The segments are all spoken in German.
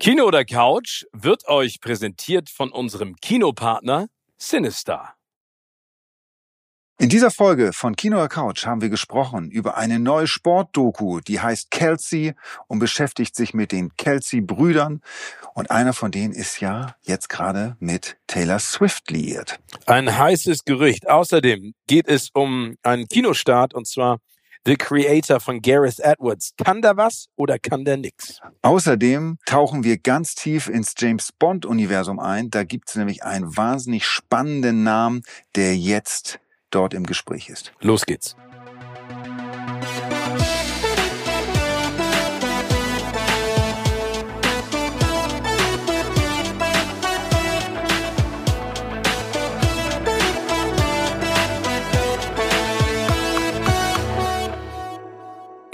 Kino oder Couch wird euch präsentiert von unserem Kinopartner Sinister. In dieser Folge von Kino oder Couch haben wir gesprochen über eine neue Sportdoku, die heißt Kelsey und beschäftigt sich mit den Kelsey-Brüdern. Und einer von denen ist ja jetzt gerade mit Taylor Swift liiert. Ein heißes Gerücht. Außerdem geht es um einen Kinostart und zwar The Creator von Gareth Edwards. Kann da was oder kann der nix? Außerdem tauchen wir ganz tief ins James Bond-Universum ein. Da gibt es nämlich einen wahnsinnig spannenden Namen, der jetzt dort im Gespräch ist. Los geht's.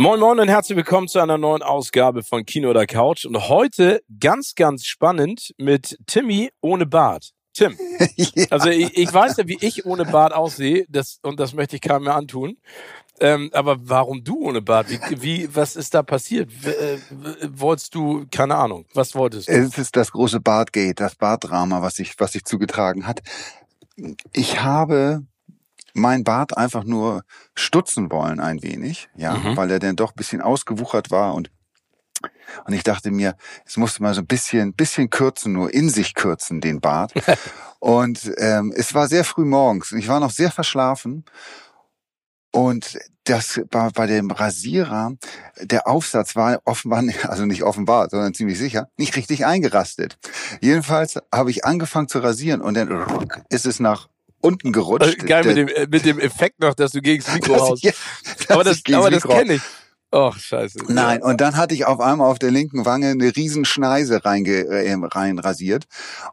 Moin Moin und herzlich willkommen zu einer neuen Ausgabe von Kino oder Couch. Und heute ganz, ganz spannend mit Timmy ohne Bart. Tim, ja. also ich, ich weiß ja, wie ich ohne Bart aussehe, das, und das möchte ich keinem mehr antun. Ähm, aber warum du ohne Bart? Wie, wie, was ist da passiert? W äh, wolltest du, keine Ahnung, was wolltest du? Es ist das große Bartgate, das Bartdrama, was sich, was sich zugetragen hat. Ich habe mein Bart einfach nur stutzen wollen ein wenig, ja, Mhm. weil er dann doch ein bisschen ausgewuchert war und und ich dachte mir, es musste mal so ein bisschen, bisschen kürzen, nur in sich kürzen, den Bart. und ähm, es war sehr früh morgens und ich war noch sehr verschlafen. Und das war bei dem Rasierer, der Aufsatz war offenbar, also nicht offenbar, sondern ziemlich sicher, nicht richtig eingerastet. Jedenfalls habe ich angefangen zu rasieren und dann ist es nach unten gerutscht. geil mit dem, äh, mit dem Effekt noch, dass du gegen das Mikro haust. aber das, aber das kenne ich. Och, scheiße. Nein, und dann hatte ich auf einmal auf der linken Wange eine riesen Schneise reinge, äh, rein rasiert.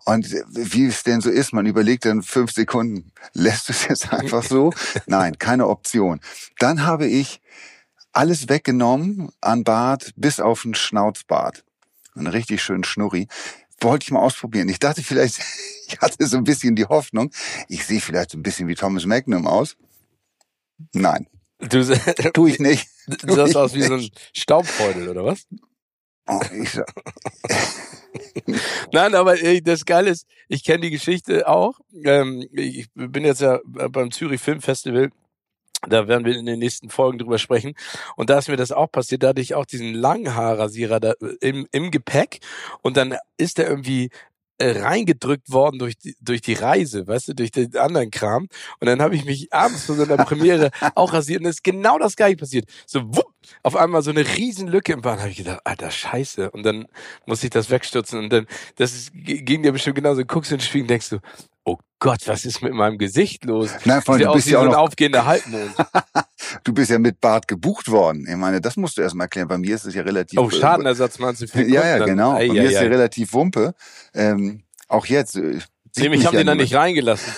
Und wie es denn so ist, man überlegt dann fünf Sekunden, lässt du es jetzt einfach so? Nein, keine Option. Dann habe ich alles weggenommen an Bart bis auf den Schnauzbart. Einen richtig schönen Schnurri. Wollte ich mal ausprobieren. Ich dachte vielleicht, ich hatte so ein bisschen die Hoffnung, ich sehe vielleicht so ein bisschen wie Thomas Magnum aus. Nein, Du, tu ich nicht. du sahst aus wie so ein Staubfeudel, oder was? Oh, ich, sa- Nein, aber das Geile ist, ich kenne die Geschichte auch. Ähm, ich bin jetzt ja beim Zürich Film Festival. Da werden wir in den nächsten Folgen drüber sprechen. Und da ist mir das auch passiert. Da hatte ich auch diesen Langhaarrasierer da äh, im, im Gepäck. Und dann ist der irgendwie äh, reingedrückt worden durch die, durch die Reise, weißt du, durch den anderen Kram. Und dann habe ich mich abends vor so einer Premiere auch rasiert und es ist genau das gleiche passiert. So, wupp, auf einmal so eine riesen Lücke im Bart. habe ich gedacht, alter Scheiße. Und dann musste ich das wegstürzen und dann, das ist, ging dir bestimmt genauso. Guckst du in den Spiegel und denkst du, oh Gott, was ist mit meinem Gesicht los? Nein, vor allem, du bist ja auch noch, aufgehender Halbmond. du bist ja mit Bart gebucht worden. Ich meine, das musst du erst mal erklären. Bei mir ist es ja relativ. Oh, Schadenersatz meinst du für den Ja, ja, dann? genau. Bei Ei, mir ei, ist ja ei. relativ Wumpe. Ähm, auch jetzt. äh, Nee, ja die dann niemand. nicht reingelassen.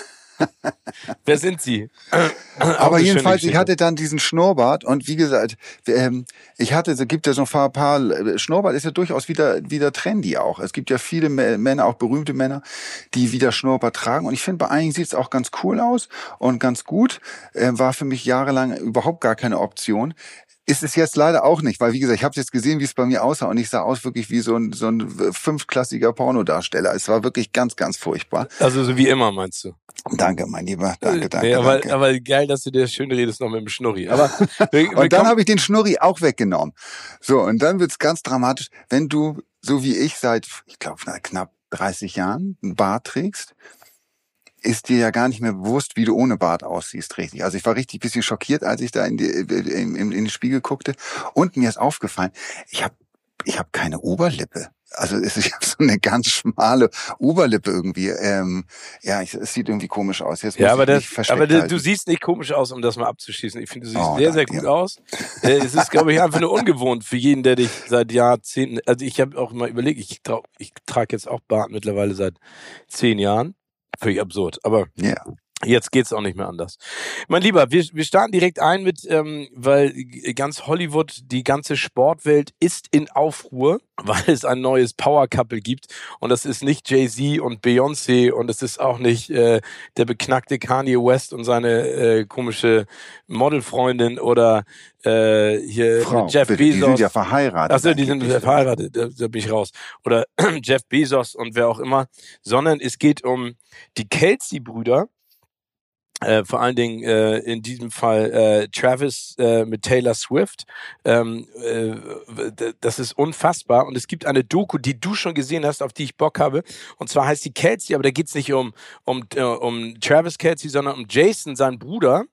Wer sind sie? Aber jedenfalls, ich hatte dann diesen Schnurrbart und wie gesagt, ähm, ich hatte, es gibt ja so ein paar, paar äh, Schnurrbart ist ja durchaus wieder wieder trendy auch. Es gibt ja viele Mä- Männer, auch berühmte Männer, die wieder Schnurrbart tragen und ich finde bei einigen sieht es auch ganz cool aus und ganz gut. Äh, war für mich jahrelang überhaupt gar keine Option. Ist es jetzt leider auch nicht, weil wie gesagt, ich habe jetzt gesehen, wie es bei mir aussah und ich sah aus wirklich wie so ein, so ein fünfklassiger Pornodarsteller. Es war wirklich ganz, ganz furchtbar. Also so wie immer, meinst du? Danke, mein Lieber. Danke, danke, nee, aber, danke. aber geil, dass du dir schön redest noch mit dem Schnurri. Aber Und dann habe ich den Schnurri auch weggenommen. So, und dann wird's ganz dramatisch, wenn du, so wie ich, seit, ich glaube, knapp 30 Jahren einen Bart trägst, ist dir ja gar nicht mehr bewusst, wie du ohne Bart aussiehst, richtig. Also ich war richtig bisschen schockiert, als ich da in, die, in, in, in den Spiegel guckte. Und mir ist aufgefallen, ich habe ich hab keine Oberlippe. Also es ist, ich habe so eine ganz schmale Oberlippe irgendwie. Ähm, ja, ich, es sieht irgendwie komisch aus. Jetzt ja, aber, das, aber du, halten. du siehst nicht komisch aus, um das mal abzuschießen. Ich finde, du siehst Oh, sehr, sehr gut dir. aus. Äh, es ist, glaube ich, einfach nur ungewohnt für jeden, der dich seit Jahrzehnten, also ich habe auch mal überlegt, ich, trau, ich trage jetzt auch Bart mittlerweile seit zehn Jahren. Völlig absurd, aber Ja. Jetzt geht's auch nicht mehr anders. Mein Lieber, wir, wir starten direkt ein mit, ähm, weil ganz Hollywood, die ganze Sportwelt ist in Aufruhr, weil es ein neues Power Couple gibt und das ist nicht Jay Z und Beyoncé und es ist auch nicht äh, der beknackte Kanye West und seine äh, komische Modelfreundin oder äh, hier Frau, Jeff bitte, Bezos. Die sind ja verheiratet. Achso, die sind verheiratet, da, da bin ich raus. Oder Jeff Bezos und wer auch immer, sondern es geht um die Kelsey-Brüder äh, vor allen Dingen äh, in diesem Fall äh, Travis äh, mit Taylor Swift. Ähm, äh, das ist unfassbar. Und es gibt eine Doku, die du schon gesehen hast, auf die ich Bock habe. Und zwar heißt die Kelsey, aber da geht's nicht um, um, äh, um Travis Kelsey, sondern um Jason, sein Bruder,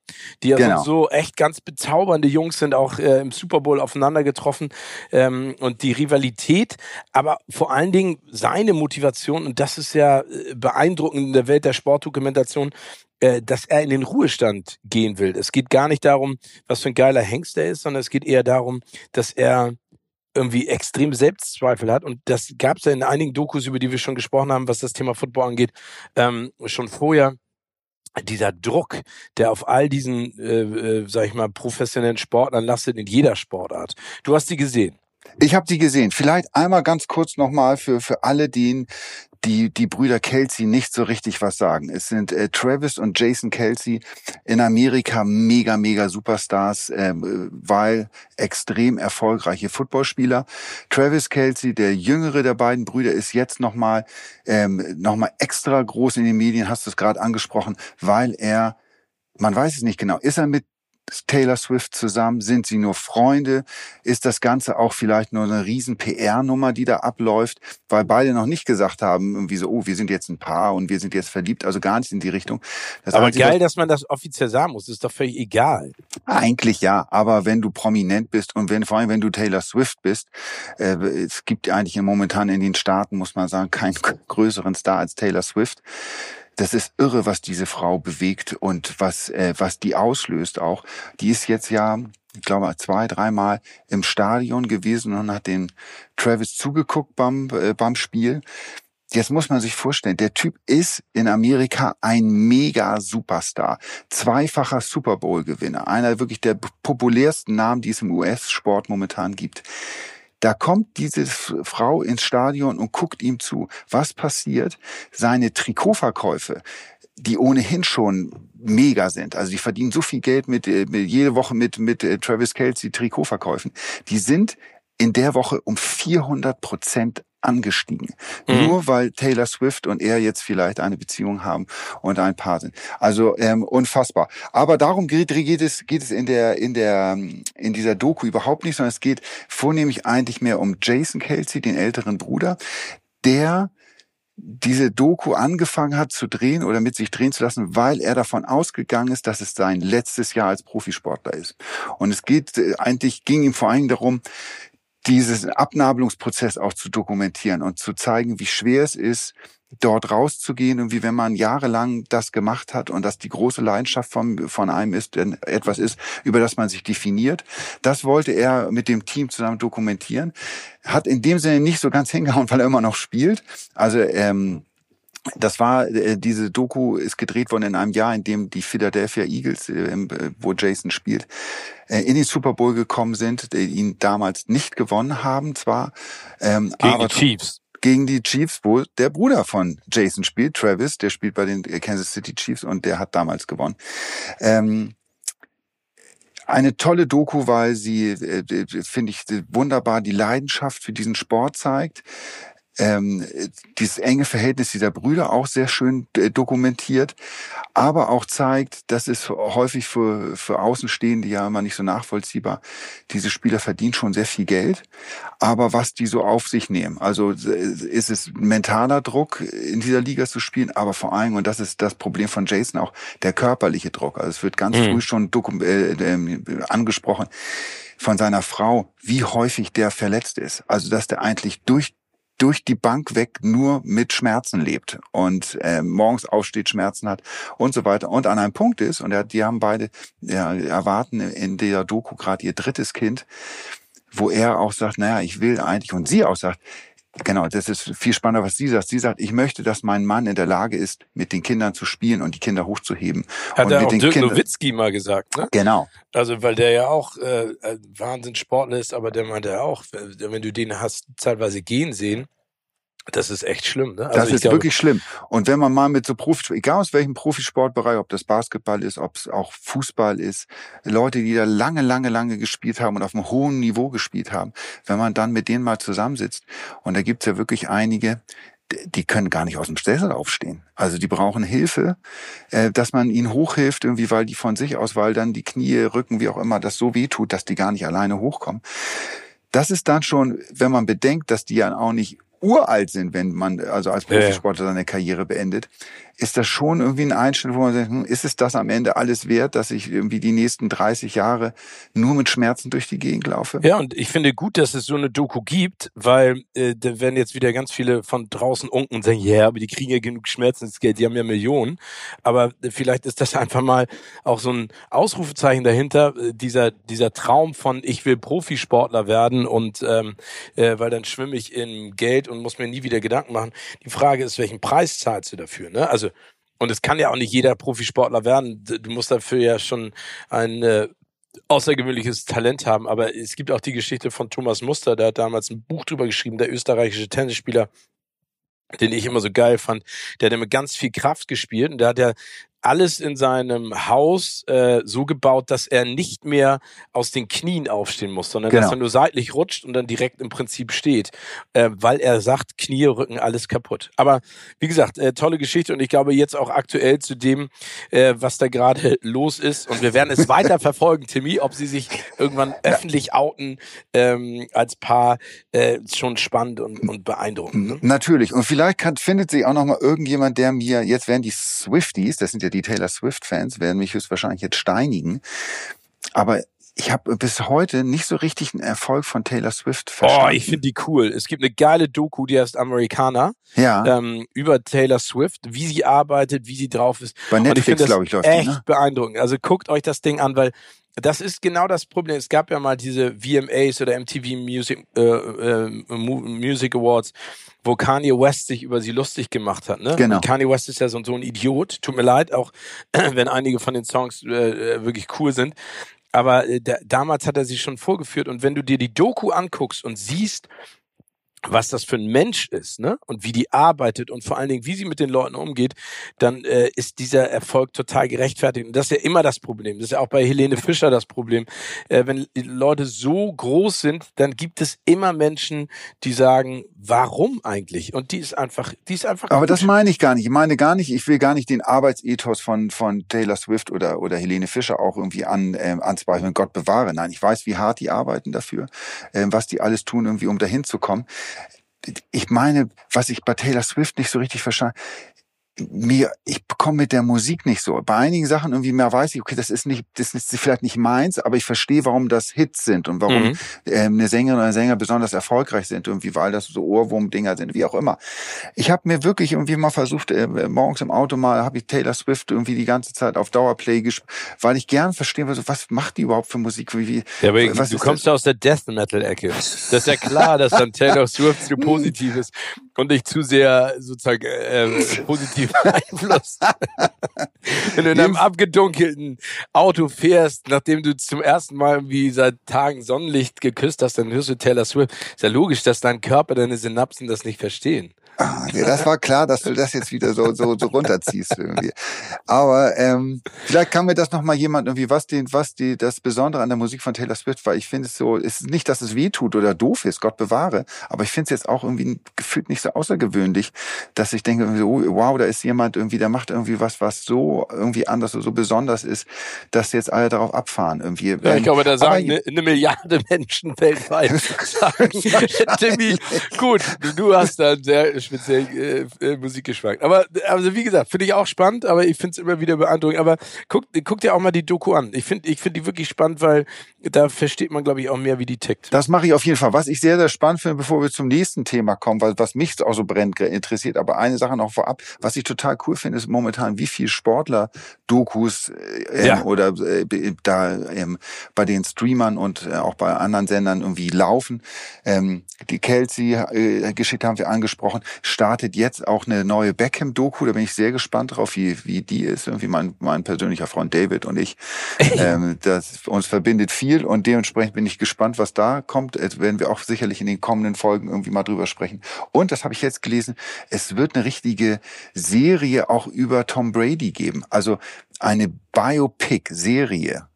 die ja Genau. so, echt ganz bezaubernde Jungs sind, auch äh, im Super Bowl aufeinander getroffen. Ähm, und die Rivalität, aber vor allen Dingen seine Motivation, und das ist ja äh, beeindruckend in der Welt der Sportdokumentation, dass er in den Ruhestand gehen will. Es geht gar nicht darum, was für ein geiler Hengst er ist, sondern es geht eher darum, dass er irgendwie extrem Selbstzweifel hat. Und das gab es ja in einigen Dokus, über die wir schon gesprochen haben, was das Thema Football angeht, ähm, schon vorher. Dieser Druck, der auf all diesen, äh, äh, sag ich mal, professionellen Sportlern lastet in jeder Sportart. Du hast sie gesehen. Ich habe sie gesehen. Vielleicht einmal ganz kurz nochmal für, für alle, denen die, die Brüder Kelsey nicht so richtig was sagen. Es sind äh, Travis und Jason Kelsey in Amerika mega, mega Superstars, ähm, weil extrem erfolgreiche Footballspieler. Travis Kelsey, der jüngere der beiden Brüder, ist jetzt nochmal ähm, noch extra groß in den Medien, hast du es gerade angesprochen, weil er, man weiß es nicht genau, ist er mit Taylor Swift zusammen? Sind sie nur Freunde? Ist das Ganze auch vielleicht nur eine riesen PR-Nummer, die da abläuft? Weil beide noch nicht gesagt haben, irgendwie so, oh, wir sind jetzt ein Paar und wir sind jetzt verliebt, also gar nicht in die Richtung. Das Aber geil, dass man das offiziell sagen muss. Das ist doch völlig egal. Eigentlich ja, aber wenn du prominent bist und wenn, vor allem wenn du Taylor Swift bist, äh, es gibt eigentlich momentan in den Staaten, muss man sagen, keinen größeren Star als Taylor Swift. Das ist irre, was diese Frau bewegt und was, äh, was die auslöst auch. Die ist jetzt ja, ich glaube, zwei, dreimal im Stadion gewesen und hat den Travis zugeguckt beim, äh, beim Spiel. Jetzt muss man sich vorstellen, der Typ ist in Amerika ein mega Superstar. Zweifacher Super Bowl Gewinner. Einer wirklich der populärsten Namen, die es im US-Sport momentan gibt. Da kommt diese Frau ins Stadion und guckt ihm zu. Was passiert? Seine Trikotverkäufe, die ohnehin schon mega sind. Also die verdienen so viel Geld mit, mit jede Woche mit, mit äh, Travis Kelsey Trikotverkäufen. Die sind in der Woche um 400 Prozent angestiegen. Mhm. Nur weil Taylor Swift und er jetzt vielleicht eine Beziehung haben und ein Paar sind. Also ähm, unfassbar. Aber darum geht, geht es geht es in der in der in dieser Doku überhaupt nicht, sondern es geht vornehmlich eigentlich mehr um Jason Kelsey, den älteren Bruder, der diese Doku angefangen hat zu drehen oder mit sich drehen zu lassen, weil er davon ausgegangen ist, dass es sein letztes Jahr als Profisportler ist. Und es geht äh, eigentlich ging ihm vor allem darum, diesen Abnabelungsprozess auch zu dokumentieren und zu zeigen, wie schwer es ist, dort rauszugehen und wie wenn man jahrelang das gemacht hat und das die große Leidenschaft von, von einem ist, denn etwas ist, über das man sich definiert. Das wollte er mit dem Team zusammen dokumentieren. Hat in dem Sinne nicht so ganz hingehauen, weil er immer noch spielt. Also ähm, das war, äh, diese Doku ist gedreht worden in einem Jahr, in dem die Philadelphia Eagles, äh, wo Jason spielt, äh, in den Super Bowl gekommen sind, die ihn damals nicht gewonnen haben, zwar, ähm, Gegen aber die Chiefs. gegen die Chiefs, wo der Bruder von Jason spielt, Travis, der spielt bei den Kansas City Chiefs und der hat damals gewonnen. Ähm, eine tolle Doku, weil sie, äh, finde ich, wunderbar die Leidenschaft für diesen Sport zeigt ähm, dieses enge Verhältnis dieser Brüder auch sehr schön äh, dokumentiert, aber auch zeigt, das ist häufig für, für Außenstehende ja immer nicht so nachvollziehbar. Diese Spieler verdienen schon sehr viel Geld, aber was die so auf sich nehmen. Also ist es mentaler Druck, in dieser Liga zu spielen, aber vor allem, und das ist das Problem von Jason auch, der körperliche Druck. Also es wird ganz Mhm. früh schon äh, äh, angesprochen von seiner Frau, wie häufig der verletzt ist. Also dass der eigentlich durch durch die Bank weg nur mit Schmerzen lebt und äh, morgens aufsteht, Schmerzen hat und so weiter. Und an einem Punkt ist, und die haben beide ja, erwarten in der Doku gerade ihr drittes Kind, wo er auch sagt, naja, ich will eigentlich, und sie auch sagt, Genau, das ist viel spannender, was sie sagt. Sie sagt, ich möchte, dass mein Mann in der Lage ist, mit den Kindern zu spielen und die Kinder hochzuheben. Hat und er mit auch Dirk Kindern- Nowitzki mal gesagt, ne? Genau. Also, weil der ja auch äh, Wahnsinnssportler ist, aber der meinte auch, wenn du den hast zeitweise gehen sehen, das ist echt schlimm, ne? Also Das ist glaube, wirklich schlimm. Und wenn man mal mit so Profi, egal aus welchem Profisportbereich, ob das Basketball ist, ob es auch Fußball ist, Leute, die da lange, lange, lange gespielt haben und auf einem hohen Niveau gespielt haben, wenn man dann mit denen mal zusammensitzt, und da gibt's ja wirklich einige, die können gar nicht aus dem Sessel aufstehen. Also die brauchen Hilfe, äh, dass man ihnen hochhilft, irgendwie, weil die von sich aus, weil dann die Knie, Rücken, wie auch immer, das so weh tut, dass die gar nicht alleine hochkommen. Das ist dann schon, wenn man bedenkt, dass die ja auch nicht uralt sind, wenn man also als. Profisportler seine Karriere beendet, ist das schon irgendwie ein Einschnitt, wo man sagt, hm, ist es das am Ende alles wert, dass ich irgendwie die nächsten 30 Jahre nur mit Schmerzen durch die Gegend laufe? Ja, und ich finde gut, dass es so eine Doku gibt, weil äh, da werden jetzt wieder ganz viele von draußen unken und sagen, ja, aber die kriegen ja genug Schmerzensgeld, die haben ja Millionen. Aber äh, vielleicht ist das einfach mal auch so ein Ausrufezeichen dahinter, äh, dieser, dieser Traum von, ich will Profisportler werden und ähm, äh, weil dann schwimme ich in Geld und muss mir nie wieder Gedanken machen. Die Frage ist, welchen Preis zahlst du dafür? Ne? Also und es kann ja auch nicht jeder Profisportler werden. Du musst dafür ja schon ein äh, außergewöhnliches Talent haben. Aber es gibt auch die Geschichte von Thomas Muster, der hat damals ein Buch drüber geschrieben, der österreichische Tennisspieler, den ich immer so geil fand. Der hat immer ganz viel Kraft gespielt und der hat ja alles in seinem Haus äh, so gebaut, dass er nicht mehr aus den Knien aufstehen muss, sondern Genau. dass er nur seitlich rutscht und dann direkt im Prinzip steht, äh, weil er sagt, Knie, Rücken, alles kaputt. Aber wie gesagt, äh, tolle Geschichte und ich glaube jetzt auch aktuell zu dem, äh, was da gerade los ist und wir werden es weiter verfolgen, Timmy, ob sie sich irgendwann öffentlich outen ähm, als Paar, äh, schon spannend und, und beeindruckend. Ne? Natürlich. Und vielleicht kann, findet sich auch noch mal irgendjemand, der mir, jetzt werden die Swifties, das sind ja die Taylor Swift-Fans, werden mich höchstwahrscheinlich jetzt steinigen. Aber ich habe bis heute nicht so richtig einen Erfolg von Taylor Swift Oh, verstanden. ich finde die cool. Es gibt eine geile Doku, die heißt Americana, ja, ähm, über Taylor Swift, wie sie arbeitet, wie sie drauf ist. bei Netflix, glaube ich, läuft echt die, ne? beeindruckend. Also guckt euch das Ding an, weil das ist genau das Problem. Es gab ja mal diese VMAs oder MTV Music, äh, äh, Mu- Music Awards, wo Kanye West sich über sie lustig gemacht hat. Ne? Genau. Und Kanye West ist ja so, so ein Idiot. Tut mir leid, auch wenn einige von den Songs äh, äh, wirklich cool sind. Aber äh, da, damals hat er sie schon vorgeführt. Und wenn du dir die Doku anguckst und siehst, was das für ein Mensch ist, ne? Und wie die arbeitet und vor allen Dingen, wie sie mit den Leuten umgeht, dann äh, ist dieser Erfolg total gerechtfertigt. Und das ist ja immer das Problem. Das ist ja auch bei Helene Fischer das Problem. Äh, wenn die Leute so groß sind, dann gibt es immer Menschen, die sagen, warum eigentlich? Und die ist einfach, die ist einfach. Aber gut. das meine ich gar nicht. Ich meine gar nicht, ich will gar nicht den Arbeitsethos von, von Taylor Swift oder, oder Helene Fischer auch irgendwie an, ähm, anzweifeln. Gott bewahre. Nein, ich weiß, wie hart die arbeiten dafür, ähm, was die alles tun, irgendwie, um dahin zu kommen. Ich meine, was ich bei Taylor Swift nicht so richtig verstanden mir, ich bekomme mit der Musik nicht so. Bei einigen Sachen irgendwie mehr weiß ich, okay, das ist nicht, das ist vielleicht nicht meins, aber ich verstehe, warum das Hits sind und warum Mhm. ähm, eine Sängerin oder ein Sänger besonders erfolgreich sind, irgendwie, weil das so Ohrwurm-Dinger sind, wie auch immer. Ich habe mir wirklich irgendwie mal versucht, äh, morgens im Auto mal, habe ich Taylor Swift irgendwie die ganze Zeit auf Dauerplay gespielt, weil ich gern verstehen will, so, was macht die überhaupt für Musik? Wie, wie, Ja, aber was du kommst ja aus der Death Metal Ecke. Das ist ja klar, dass dann Taylor Swift zu positiv ist und nicht zu sehr sozusagen äh, positiv beeinflusst. Wenn du in einem abgedunkelten Auto fährst, nachdem du zum ersten Mal irgendwie seit Tagen Sonnenlicht geküsst hast, dann hörst du Taylor Swift. Ist ja logisch, dass dein Körper, deine Synapsen das nicht verstehen. Ah, ja, das war klar, dass du das jetzt wieder so, so, so runterziehst irgendwie. Aber ähm, vielleicht kann mir das noch mal jemand irgendwie, was den, was die, das Besondere an der Musik von Taylor Swift war. Ich finde es so, es ist nicht, dass es weh tut oder doof ist, Gott bewahre. Aber ich finde es jetzt auch irgendwie gefühlt nicht so außergewöhnlich, dass ich denke, so, oh, wow, da ist jemand irgendwie, der macht irgendwie was, was so irgendwie anders, so besonders ist, dass jetzt alle darauf abfahren irgendwie. Ja, ich Ähm, glaube, da aber sagen eine, eine Milliarde Menschen weltweit, sagen, Timmy, gut, du, du hast da einen sehr speziellen äh, äh, Musikgeschmack. Aber also wie gesagt, finde ich auch spannend, aber ich finde es immer wieder beeindruckend. Aber guck, guck dir auch mal die Doku an. Ich finde ich finde die wirklich spannend, weil da versteht man, glaube ich, auch mehr, wie die tickt. Das mache ich auf jeden Fall. Was ich sehr, sehr spannend finde, bevor wir zum nächsten Thema kommen, weil was mich auch so brennt interessiert, aber eine Sache noch vorab, was ich total cool finde, ist momentan, wie viel Sportler-Dokus äh, ja. oder äh, da ähm, bei den Streamern und äh, auch bei anderen Sendern irgendwie laufen. Ähm, die Kelsey-Geschichte äh, haben wir angesprochen, startet jetzt auch eine neue Beckham-Doku. Da bin ich sehr gespannt drauf, wie, wie die ist. Irgendwie mein, mein persönlicher Freund David und ich. ähm, das uns verbindet viel und dementsprechend bin ich gespannt, was da kommt. Jetzt werden wir auch sicherlich in den kommenden Folgen irgendwie mal drüber sprechen. Und das habe ich jetzt gelesen, es wird eine richtige Serie auch über Tom Brady geben. Also eine Biopic-Serie,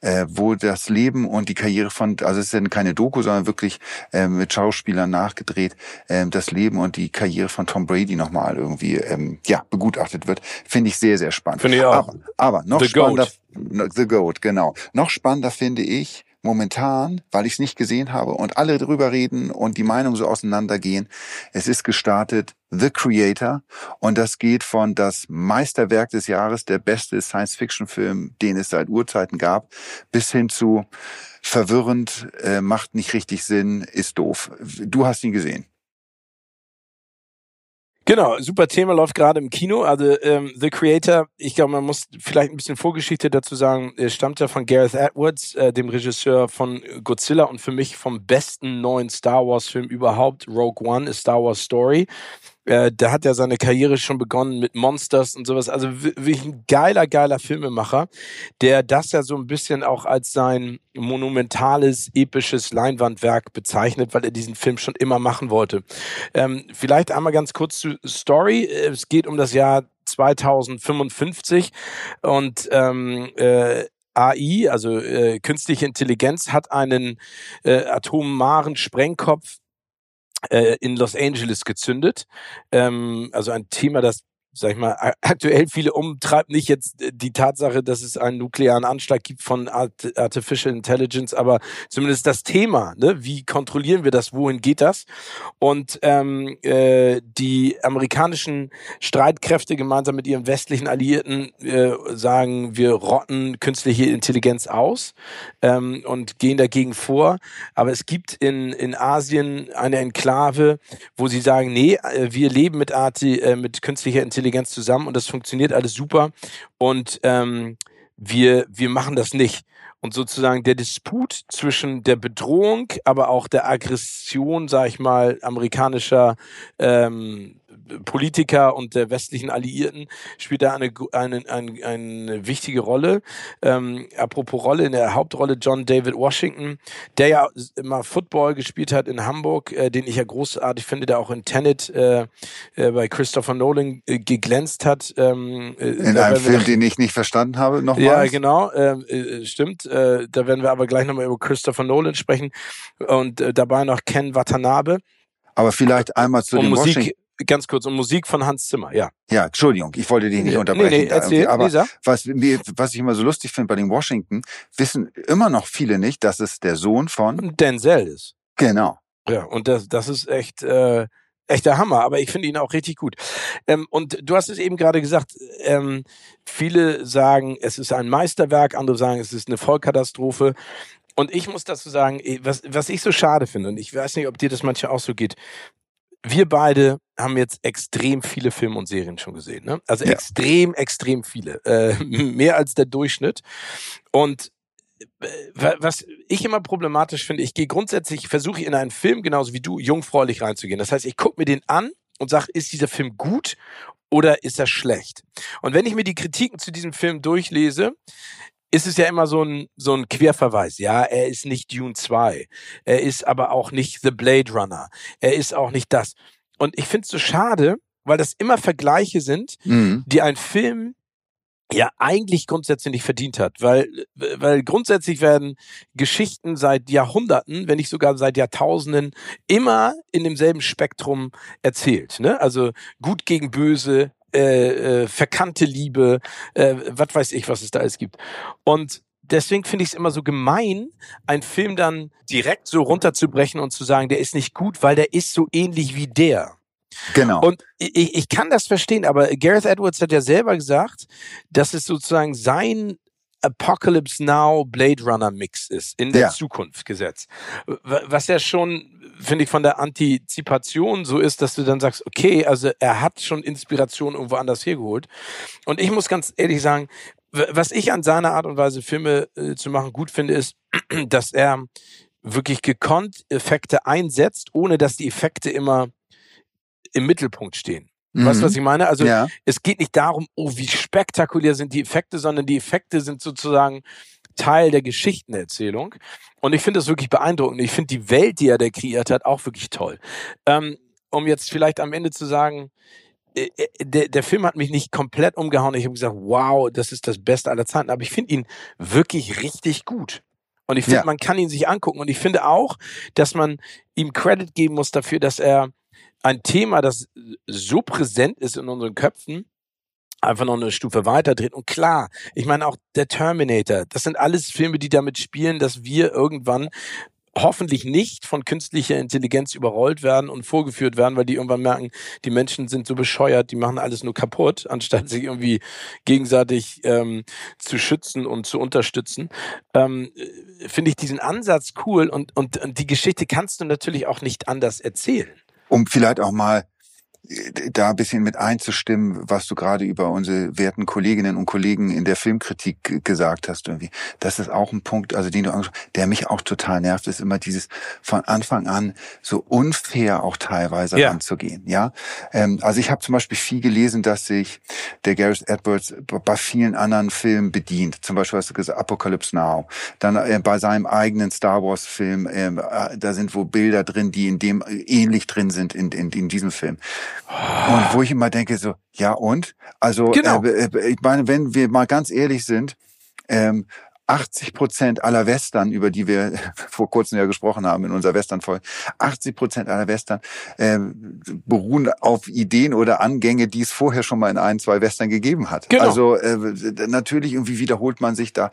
äh, wo das Leben und die Karriere von, also es ist ja keine Doku, sondern wirklich äh, mit Schauspielern nachgedreht, äh, das Leben und die Karriere von Tom Brady nochmal irgendwie ähm, ja begutachtet wird, finde ich sehr, sehr spannend. Finde ich auch. Aber, aber noch The spannender, Goat. The Goat, genau. Noch spannender finde ich, momentan, weil ich es nicht gesehen habe und alle drüber reden und die Meinungen so auseinandergehen. Es ist gestartet The Creator und das geht von das Meisterwerk des Jahres, der beste Science-Fiction-Film, den es seit Urzeiten gab, bis hin zu verwirrend, äh, macht nicht richtig Sinn, ist doof. Du hast ihn gesehen. Genau, super Thema läuft gerade im Kino. Also ähm, The Creator, ich glaube, man muss vielleicht ein bisschen Vorgeschichte dazu sagen, er stammt ja von Gareth Edwards, äh, dem Regisseur von Godzilla und für mich vom besten neuen Star Wars Film überhaupt, Rogue One, A Star Wars Story. Äh, der hat ja seine Karriere schon begonnen mit Monsters und sowas. Also wirklich ein geiler, geiler Filmemacher, der das ja so ein bisschen auch als sein monumentales, episches Leinwandwerk bezeichnet, weil er diesen Film schon immer machen wollte. Ähm, vielleicht einmal ganz kurz zu Story. Es geht um das Jahr 2055 und ähm, äh, AI, also äh, künstliche Intelligenz, hat einen äh, atomaren Sprengkopf in Los Angeles gezündet. Ähm, also ein Thema, das sag ich mal, aktuell viele umtreibt nicht jetzt die Tatsache, dass es einen nuklearen Anschlag gibt von Art Artificial Intelligence, aber zumindest das Thema, ne? wie kontrollieren wir das, wohin geht das? Und ähm, äh, die amerikanischen Streitkräfte gemeinsam mit ihren westlichen Alliierten äh, sagen, wir rotten künstliche Intelligenz aus ähm, und gehen dagegen vor. Aber es gibt in, in Asien eine Enklave, wo sie sagen, nee, äh, wir leben mit, Art, äh, mit künstlicher Intelligenz Intelligenz zusammen und das funktioniert alles super und ähm, wir, wir machen das nicht. Und sozusagen der Disput zwischen der Bedrohung, aber auch der Aggression, sag ich mal, amerikanischer ähm, Politiker und der westlichen Alliierten spielt da eine, eine, eine, eine wichtige Rolle. Ähm, apropos Rolle, in der Hauptrolle John David Washington, der ja immer Football gespielt hat in Hamburg, äh, den ich ja großartig finde, der auch in Tenet äh, äh, bei Christopher Nolan äh, geglänzt hat. Ähm, äh, in einem Film, den ich nicht verstanden habe, nochmal. Ja, genau, ähm, äh, stimmt. Äh, da werden wir aber gleich nochmal über Christopher Nolan sprechen und dabei noch Ken Watanabe. Aber vielleicht einmal zu und dem Musik, Washington ganz kurz, um Musik von Hans Zimmer, ja. Ja, Entschuldigung, ich wollte dich nicht unterbrechen. Nee, nee, erzähl, aber Lisa. was, was ich immer so lustig finde bei den Washington, wissen immer noch viele nicht, dass es der Sohn von Denzel ist. Genau. Ja, und das, das ist echt, äh, echter Hammer, aber ich finde ihn auch richtig gut. Ähm, und du hast es eben gerade gesagt, ähm, viele sagen, es ist ein Meisterwerk, andere sagen, es ist eine Vollkatastrophe. Und ich muss dazu sagen, was, was ich so schade finde, und ich weiß nicht, ob dir das manchmal auch so geht, wir beide haben jetzt extrem viele Filme und Serien schon gesehen. Ne? Also ja. extrem, extrem viele. Äh, mehr als der Durchschnitt. Und äh, was ich immer problematisch finde, ich gehe grundsätzlich, versuche in einen Film, genauso wie du, jungfräulich reinzugehen. Das heißt, ich gucke mir den an und sage, ist dieser Film gut oder ist er schlecht? Und wenn ich mir die Kritiken zu diesem Film durchlese, ist es ja immer so ein, so ein Querverweis. Ja, er ist nicht Dune 2. Er ist aber auch nicht The Blade Runner. Er ist auch nicht das. Und ich finde es so schade, weil das immer Vergleiche sind, mhm. die ein Film ja eigentlich grundsätzlich nicht verdient hat, weil weil grundsätzlich werden Geschichten seit Jahrhunderten, wenn nicht sogar seit Jahrtausenden immer in demselben Spektrum erzählt, ne? Also gut gegen böse, äh, äh, verkannte Liebe, äh, was weiß ich, was es da alles gibt. Und deswegen finde ich es immer so gemein, einen Film dann direkt so runterzubrechen und zu sagen, der ist nicht gut, weil der ist so ähnlich wie der. Genau. Und ich, ich kann das verstehen, aber Gareth Edwards hat ja selber gesagt, dass es sozusagen sein Apocalypse Now Blade Runner Mix ist, in der Ja. Zukunft gesetzt. Was ja schon, finde ich, von der Antizipation so ist, dass du dann sagst, okay, also er hat schon Inspiration irgendwo anders hergeholt. Und ich muss ganz ehrlich sagen, was ich an seiner Art und Weise Filme äh, zu machen gut finde, ist, dass er wirklich gekonnt Effekte einsetzt, ohne dass die Effekte immer im Mittelpunkt stehen. Weißt du, was ich meine? Also Mhm. ja. es geht nicht darum, oh, wie spektakulär sind die Effekte, sondern die Effekte sind sozusagen Teil der Geschichtenerzählung. Und ich finde das wirklich beeindruckend. Ich finde die Welt, die er da kreiert hat, auch wirklich toll. Ähm, um jetzt vielleicht am Ende zu sagen, der, der Film hat mich nicht komplett umgehauen. Ich habe gesagt, wow, das ist das Beste aller Zeiten. Aber ich finde ihn wirklich richtig gut. Und ich finde, Ja. man kann ihn sich angucken. Und ich finde auch, dass man ihm Credit geben muss dafür, dass er ein Thema, das so präsent ist in unseren Köpfen, einfach noch eine Stufe weiter dreht. Und klar, ich meine auch der Terminator, das sind alles Filme, die damit spielen, dass wir irgendwann hoffentlich nicht von künstlicher Intelligenz überrollt werden und vorgeführt werden, weil die irgendwann merken, die Menschen sind so bescheuert, die machen alles nur kaputt, anstatt sich irgendwie gegenseitig ähm, zu schützen und zu unterstützen. Ähm, äh, Finde ich diesen Ansatz cool und, und, und die Geschichte kannst du natürlich auch nicht anders erzählen. um vielleicht auch mal da ein bisschen mit einzustimmen, was du gerade über unsere werten Kolleginnen und Kollegen in der Filmkritik gesagt hast irgendwie. Das ist auch ein Punkt, also den du angesprochen der mich auch total nervt, ist immer dieses von Anfang an so unfair auch teilweise Ja. anzugehen. Ja, ähm, also ich habe zum Beispiel viel gelesen, dass sich der Gareth Edwards bei vielen anderen Filmen bedient. Zum Beispiel hast du gesagt Apocalypse Now. Dann äh, bei seinem eigenen Star Wars Film, ähm, äh, da sind wo Bilder drin, die in dem äh, ähnlich drin sind in, in, in diesem Film. Und wo ich immer denke so, ja und? Also Genau. äh, äh, ich meine, wenn wir mal ganz ehrlich sind, ähm, 80 Prozent aller Western, über die wir vor kurzem ja gesprochen haben in unserer Western-Folge, 80 Prozent aller Western ähm, beruhen auf Ideen oder Angänge, die es vorher schon mal in ein, zwei Western gegeben hat. Genau. Also äh, natürlich irgendwie wiederholt man sich da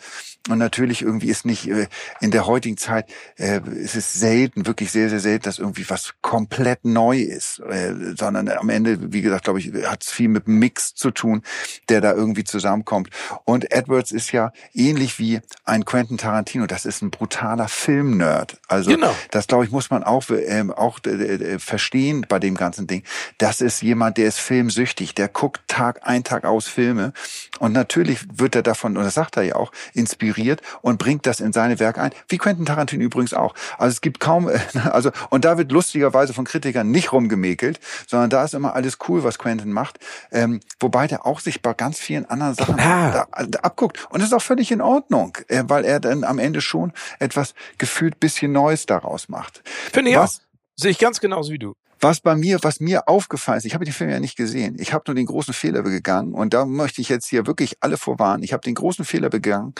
und natürlich irgendwie ist nicht äh, in der heutigen Zeit äh, ist es selten, wirklich sehr, sehr selten, dass irgendwie was komplett neu ist, äh, sondern am Ende, wie gesagt, glaube ich, hat es viel mit Mix zu tun, der da irgendwie zusammenkommt. Und Edwards ist ja ähnlich wie ein Quentin Tarantino, das ist ein brutaler Filmnerd. Also Genau. das, glaube ich, muss man auch, ähm, auch äh, äh, verstehen bei dem ganzen Ding. Das ist jemand, der ist filmsüchtig, der guckt Tag ein, Tag aus Filme. Und natürlich wird er davon, und das sagt er ja auch, inspiriert und bringt das in seine Werke ein. Wie Quentin Tarantino übrigens auch. Also es gibt kaum, also, und da wird lustigerweise von Kritikern nicht rumgemäkelt, sondern da ist immer alles cool, was Quentin macht. Ähm, wobei der auch sich bei ganz vielen anderen Sachen Ah. da, da abguckt. Und das ist auch völlig in Ordnung, äh, weil er dann am Ende schon etwas gefühlt bisschen Neues daraus macht. Finde ich Was? auch. Sehe ich ganz genauso wie du. Was bei mir, was mir aufgefallen ist, ich habe den Film ja nicht gesehen. Ich habe nur den großen Fehler begangen und da möchte ich jetzt hier wirklich alle vorwarnen. Ich habe den großen Fehler begangen,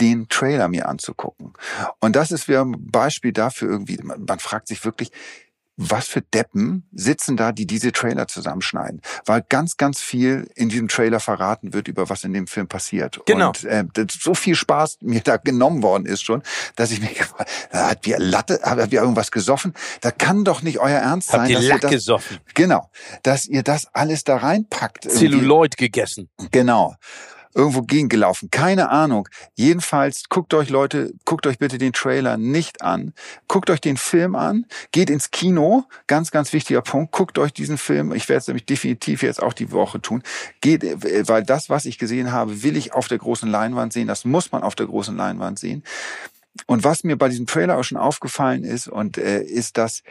den Trailer mir anzugucken. Und das ist wieder ein Beispiel dafür irgendwie, man, man fragt sich wirklich, was für Deppen sitzen da, die diese Trailer zusammenschneiden? Weil ganz, ganz viel in diesem Trailer verraten wird, über was in dem Film passiert. Genau. Und äh, so viel Spaß mir da genommen worden ist schon, dass ich mir da hat wir Latte, hat wir irgendwas gesoffen? Da kann doch nicht euer Ernst sein, Habt ihr dass Lack ihr das, gesoffen? genau, dass ihr das alles da reinpackt. irgendwie. Zelluloid gegessen. Genau. Irgendwo gegengelaufen. Keine Ahnung. Jedenfalls guckt euch Leute, guckt euch bitte den Trailer nicht an. Guckt euch den Film an. Geht ins Kino. Ganz, ganz wichtiger Punkt. Guckt euch diesen Film. Ich werde es nämlich definitiv jetzt auch die Woche tun. Geht, äh, weil das, was ich gesehen habe, will ich auf der großen Leinwand sehen. Das muss man auf der großen Leinwand sehen. Und was mir bei diesem Trailer auch schon aufgefallen ist, und äh, ist, dass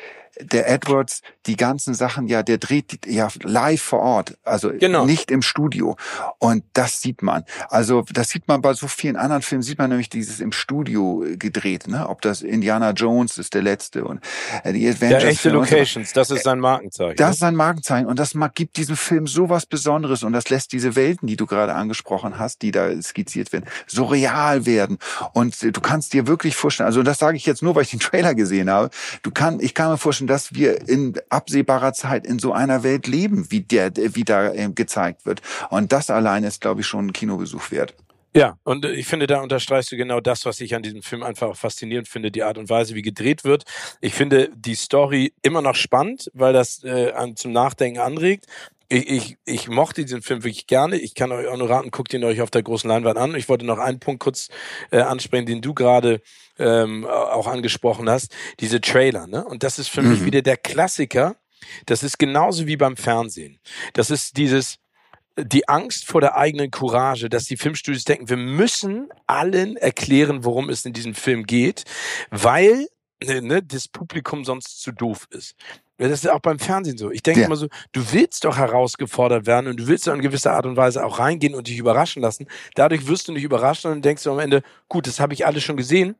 der Edwards die ganzen Sachen ja, der dreht ja live vor Ort, also Genau. nicht im Studio. Und das sieht man. Also das sieht man bei so vielen anderen Filmen, sieht man nämlich dieses im Studio äh, gedreht, ne? Ob das Indiana Jones ist der letzte und äh, die Ja, Avengers. echte Filme und so. Locations, das ist sein Markenzeichen. Das ist sein Markenzeichen und das gibt diesem Film so was Besonderes und das lässt diese Welten, die du gerade angesprochen hast, die da skizziert werden, so real werden und äh, du kannst dir wirklich vorstellen, also das sage ich jetzt nur, weil ich den Trailer gesehen habe, du kann, ich kann mir vorstellen, dass wir in absehbarer Zeit in so einer Welt leben, wie der, wie da äh, gezeigt wird und das allein ist, glaube ich, schon ein Kinobesuch wert. Ja, und ich finde, da unterstreichst du genau das, was ich an diesem Film einfach faszinierend finde, die Art und Weise, wie gedreht wird. Ich finde die Story immer noch spannend, weil das äh, zum Nachdenken anregt. Ich, ich, ich mochte diesen Film wirklich gerne. Ich kann euch auch nur raten, guckt ihn euch auf der großen Leinwand an. Ich wollte noch einen Punkt kurz äh, ansprechen, den du gerade ähm, auch angesprochen hast. Diese Trailer, ne? Und das ist für mhm. mich wieder der Klassiker. Das ist genauso wie beim Fernsehen. Das ist dieses, die Angst vor der eigenen Courage, dass die Filmstudios denken, wir müssen allen erklären, worum es in diesem Film geht, weil ne, ne das Publikum sonst zu doof ist. Das ist auch beim Fernsehen so. Ich denke ja. immer so, du willst doch herausgefordert werden und du willst in gewisser Art und Weise auch reingehen und dich überraschen lassen. Dadurch wirst du nicht überrascht und denkst du am Ende, gut, das habe ich alles schon gesehen.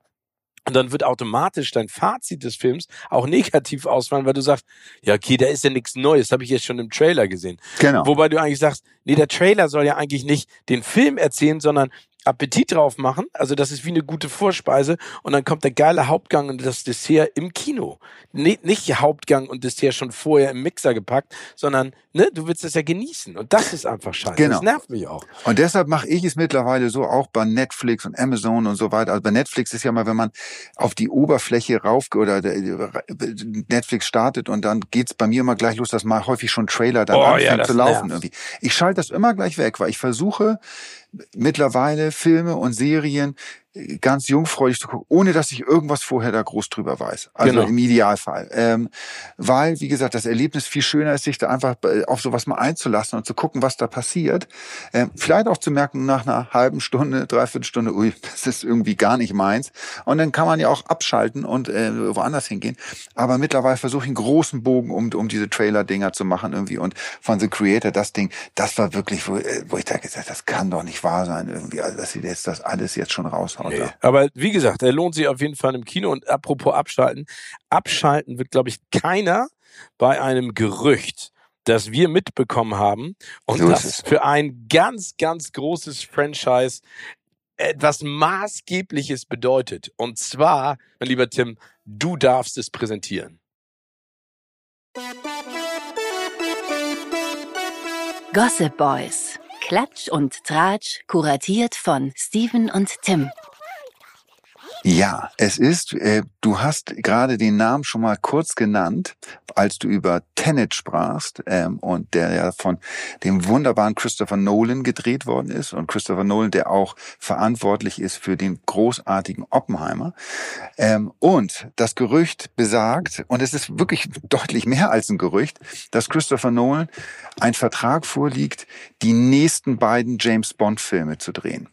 Und dann wird automatisch dein Fazit des Films auch negativ ausfallen, weil du sagst, ja, okay, da ist ja nichts Neues, habe ich jetzt schon im Trailer gesehen. Genau. Wobei du eigentlich sagst, nee, der Trailer soll ja eigentlich nicht den Film erzählen, sondern Appetit drauf machen. Also das ist wie eine gute Vorspeise und dann kommt der geile Hauptgang und das Dessert im Kino. Nicht, nicht Hauptgang und Dessert schon vorher im Mixer gepackt, sondern ne, du willst das ja genießen und das ist einfach scheiße. Genau. Das nervt mich auch. Und deshalb mache ich es mittlerweile so auch bei Netflix und Amazon und so weiter. Also bei Netflix ist ja mal, wenn man auf die Oberfläche rauf oder Netflix startet und dann geht's bei mir immer gleich los, dass mal häufig schon Trailer dann oh, anfängt ja, zu laufen nervt. irgendwie. Ich schalte das immer gleich weg, weil ich versuche mittlerweile Filme und Serien ganz jungfräulich zu gucken, ohne dass ich irgendwas vorher da groß drüber weiß. Also genau. im Idealfall. Ähm, weil, wie gesagt, das Erlebnis viel schöner ist, sich da einfach auf sowas mal einzulassen und zu gucken, was da passiert. Ähm, vielleicht auch zu merken, nach einer halben Stunde, dreiviertel Stunde, ui, das ist irgendwie gar nicht meins. Und dann kann man ja auch abschalten und äh, woanders hingehen. Aber mittlerweile versuche ich einen großen Bogen, um, um diese Trailer-Dinger zu machen irgendwie. Und von The Creator, das Ding, das war wirklich, wo, äh, wo ich da gesagt das kann doch nicht wahr sein irgendwie, also, dass sie jetzt das alles jetzt schon raushauen. Nee. Aber wie gesagt, er lohnt sich auf jeden Fall im Kino. Und apropos abschalten, abschalten wird, glaube ich, keiner bei einem Gerücht, das wir mitbekommen haben und so das für ein ganz, ganz großes Franchise etwas Maßgebliches bedeutet. Und zwar, mein lieber Tim, du darfst es präsentieren. Gossip Boys. Klatsch und Tratsch, kuratiert von Steven und Tim. Ja, es ist, äh, du hast gerade den Namen schon mal kurz genannt, als du über Tenet sprachst ähm, und der ja von dem wunderbaren Christopher Nolan gedreht worden ist und Christopher Nolan, der auch verantwortlich ist für den großartigen Oppenheimer. Ähm, und das Gerücht besagt, und es ist wirklich deutlich mehr als ein Gerücht, dass Christopher Nolan ein Vertrag vorliegt, die nächsten beiden James Bond Filme zu drehen.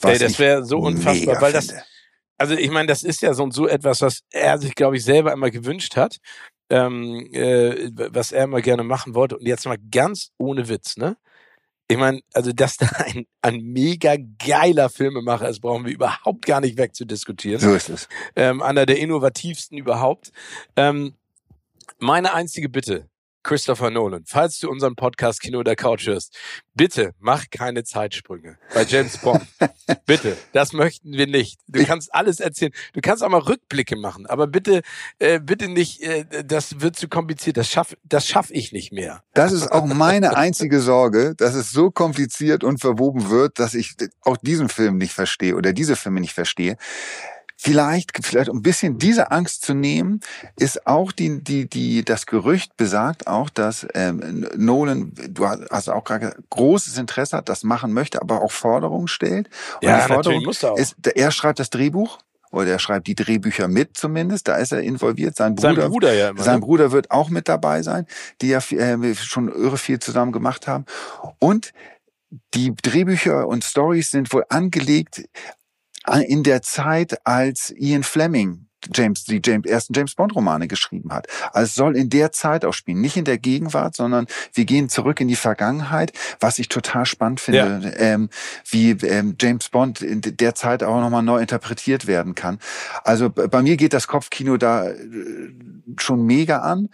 Was Ey, das wäre so unfassbar, weil das also ich meine, das ist ja so, so etwas, was er sich, glaube ich, selber immer gewünscht hat, ähm, äh, was er immer gerne machen wollte. Und jetzt mal ganz ohne Witz, ne? Ich meine, also dass da ein, ein mega geiler Filmemacher ist, brauchen wir überhaupt gar nicht wegzudiskutieren. So ist es. Ähm, einer der innovativsten überhaupt. Ähm, meine einzige Bitte, Christopher Nolan, falls du unseren Podcast Kino der Couch hörst, bitte mach keine Zeitsprünge bei James Bond. bitte, das möchten wir nicht. Du kannst alles erzählen. Du kannst auch mal Rückblicke machen, aber bitte, äh, bitte nicht, äh, das wird zu kompliziert. Das schaff, das schaff ich nicht mehr. Das ist auch meine einzige Sorge, dass es so kompliziert und verwoben wird, dass ich auch diesen Film nicht verstehe oder diese Filme nicht verstehe vielleicht, vielleicht um ein bisschen diese Angst zu nehmen, ist auch die, die, die, das Gerücht besagt auch, dass ähm, Nolan, du hast auch gerade großes Interesse hat, das machen möchte, aber auch Forderungen stellt. Und ja, die Forderung muss er auch. ist, er schreibt das Drehbuch oder er schreibt die Drehbücher mit zumindest, da ist er involviert. Sein Bruder, sein Bruder, ja immer, sein ne? Bruder wird auch mit dabei sein, die ja äh, schon irre viel zusammen gemacht haben. Und die Drehbücher und Stories sind wohl angelegt in der Zeit, als Ian Fleming James, die James, ersten James Bond Romane geschrieben hat. Also es soll in der Zeit auch spielen, nicht in der Gegenwart, sondern wir gehen zurück in die Vergangenheit, was ich total spannend finde, ja. ähm, wie ähm, James Bond in der Zeit auch nochmal neu interpretiert werden kann. Also bei mir geht das Kopfkino da äh, schon mega an.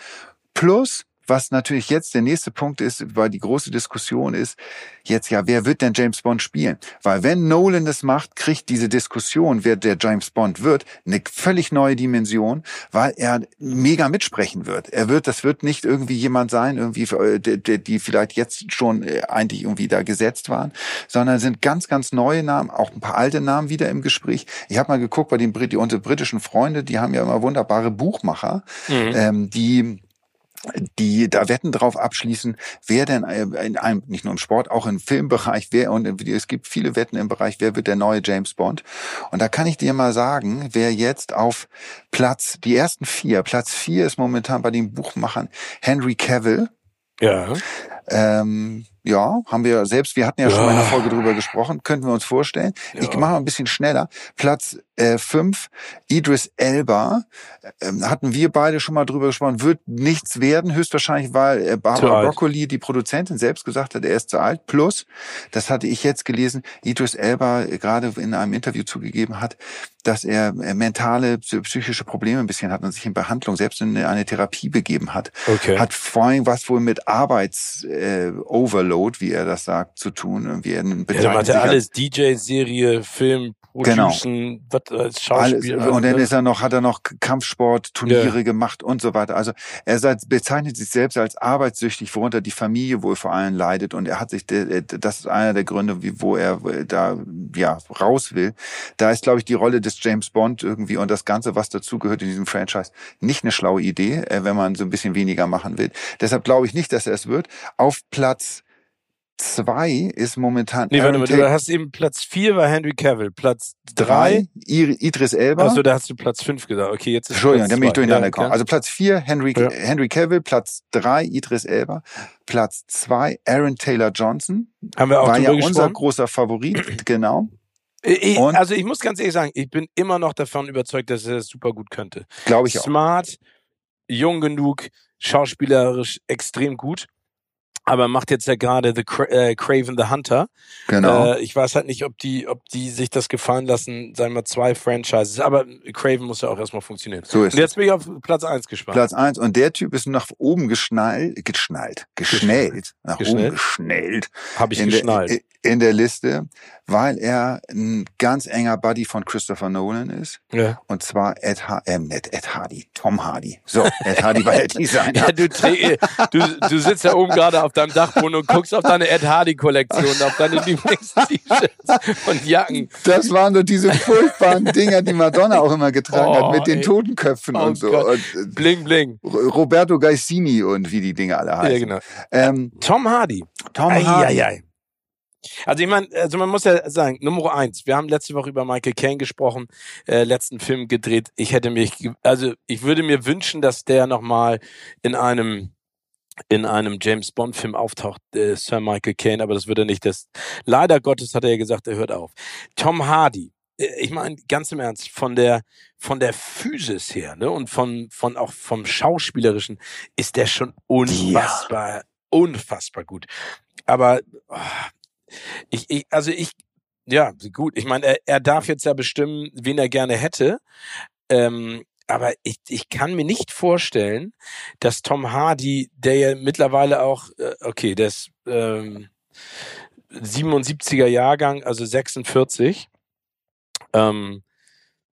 Plus, was natürlich jetzt der nächste Punkt ist, weil die große Diskussion ist, jetzt ja, wer wird denn James Bond spielen? Weil wenn Nolan das macht, kriegt diese Diskussion, wer der James Bond wird, eine völlig neue Dimension, weil er mega mitsprechen wird. Er wird, das wird nicht irgendwie jemand sein, irgendwie, äh, die, die vielleicht jetzt schon äh, eigentlich irgendwie da gesetzt waren, sondern sind ganz, ganz neue Namen, auch ein paar alte Namen wieder im Gespräch. Ich habe mal geguckt bei den Brit die, unsere britischen Freunde, die haben ja immer wunderbare Buchmacher, mhm. ähm, die die da Wetten drauf abschließen, wer denn äh, in einem, nicht nur im Sport, auch im Filmbereich, wer und es gibt viele Wetten im Bereich, wer wird der neue James Bond. Und da kann ich dir mal sagen, wer jetzt auf Platz, die ersten vier, Platz vier ist momentan bei den Buchmachern Henry Cavill. Ja. Ähm, ja, haben wir selbst, wir hatten ja, ja. schon mal in einer Folge drüber gesprochen, könnten wir uns vorstellen. Ja. Ich mache mal ein bisschen schneller. Platz äh, fünf, Idris Elba, ähm, hatten wir beide schon mal drüber gesprochen, wird nichts werden, höchstwahrscheinlich, weil äh, Barbara Broccoli, die Produzentin, selbst gesagt hat, er ist zu alt. Plus, das hatte ich jetzt gelesen, Idris Elba äh, gerade in einem Interview zugegeben hat, dass er äh, mentale, psychische Probleme ein bisschen hat und sich in Behandlung, selbst in eine Therapie begeben hat. Okay. Hat vor allem was wohl mit Arbeits-Overload, äh, wie er das sagt, zu tun. Und wie er ja, dann hat er alles, DJ-Serie, Film, genau. was als Schauspieler. Alles. Und dann ist er noch, hat er noch Kampfsport-Turniere ja. gemacht und so weiter. Also er bezeichnet sich selbst als arbeitssüchtig, worunter die Familie wohl vor allem leidet. Und er hat sich, das ist einer der Gründe, wo er da ja raus will. Da ist, glaube ich, die Rolle des James Bond irgendwie und das Ganze, was dazugehört in diesem Franchise, nicht eine schlaue Idee, äh, wenn man so ein bisschen weniger machen will. Deshalb glaube ich nicht, dass er es wird. Auf Platz zwei ist momentan. Nee, warte mal, du hast eben Platz vier war Henry Cavill, Platz drei, Idris Elba. Achso, da hast du Platz fünf gesagt. Okay, jetzt ist Entschuldigung, da bin ich durcheinander ja, gekommen. Also Platz vier Henry, ja. Henry Cavill, Platz drei Idris Elba, Platz zwei Aaron Taylor Johnson. Haben wir auch War ja gesprochen? unser großer Favorit, genau. Ich, also ich muss ganz ehrlich sagen, ich bin immer noch davon überzeugt, dass er das super gut könnte. Glaube ich auch. Smart, jung genug, schauspielerisch extrem gut aber macht jetzt ja gerade The Cra äh, Craven the Hunter. Genau. Äh, ich weiß halt nicht, ob die, ob die sich das gefallen lassen, sagen wir zwei Franchises. Aber Craven muss ja auch erstmal funktionieren. So ist Und jetzt bin ich auf Platz eins gespannt. Platz eins und der Typ ist nach oben geschnallt, geschnallt, geschnellt, nach Geschnellt? oben geschnellt. Habe ich in geschnallt. Der, in der Liste, weil er ein ganz enger Buddy von Christopher Nolan ist. ja. Und zwar Ed, ha äh, nicht Ed Hardy, Tom Hardy. So, Ed Hardy war der Designer. ja, du, du, du sitzt ja oben gerade auf deinem Dachboden und guckst auf deine Ed Hardy Kollektion, auf deine Lieblings-T-Shirts und Jacken. Das waren so diese furchtbaren Dinger, die Madonna auch immer getragen Oh, hat, mit den ey. Totenköpfen Oh und so. Und, äh, Bling, bling. Roberto Gaisini und wie die Dinge alle heißen. Ja, genau. ähm, Tom Hardy. Tom Ei, Hardy. ei, ei. Also ich meine, also man muss ja sagen, Nummer eins, wir haben letzte Woche über Michael Caine gesprochen, äh, letzten Film gedreht. Ich hätte mich, also ich würde mir wünschen, dass der nochmal in einem in einem James Bond Film auftaucht, äh, Sir Michael Caine, aber das wird er nicht. Das leider Gottes hat er ja gesagt, er hört auf. Tom Hardy, äh, ich meine ganz im Ernst, von der von der Physis her, ne und von von auch vom schauspielerischen ist der schon unfassbar unfassbar gut. Aber oh, ich, ich, also ich, ja, gut. Ich meine, er, er darf jetzt ja bestimmen, wen er gerne hätte. Ähm, aber ich, ich kann mir nicht vorstellen, dass Tom Hardy, der ja mittlerweile auch, äh, okay, der ist ähm, 77er Jahrgang, also 46. Ähm,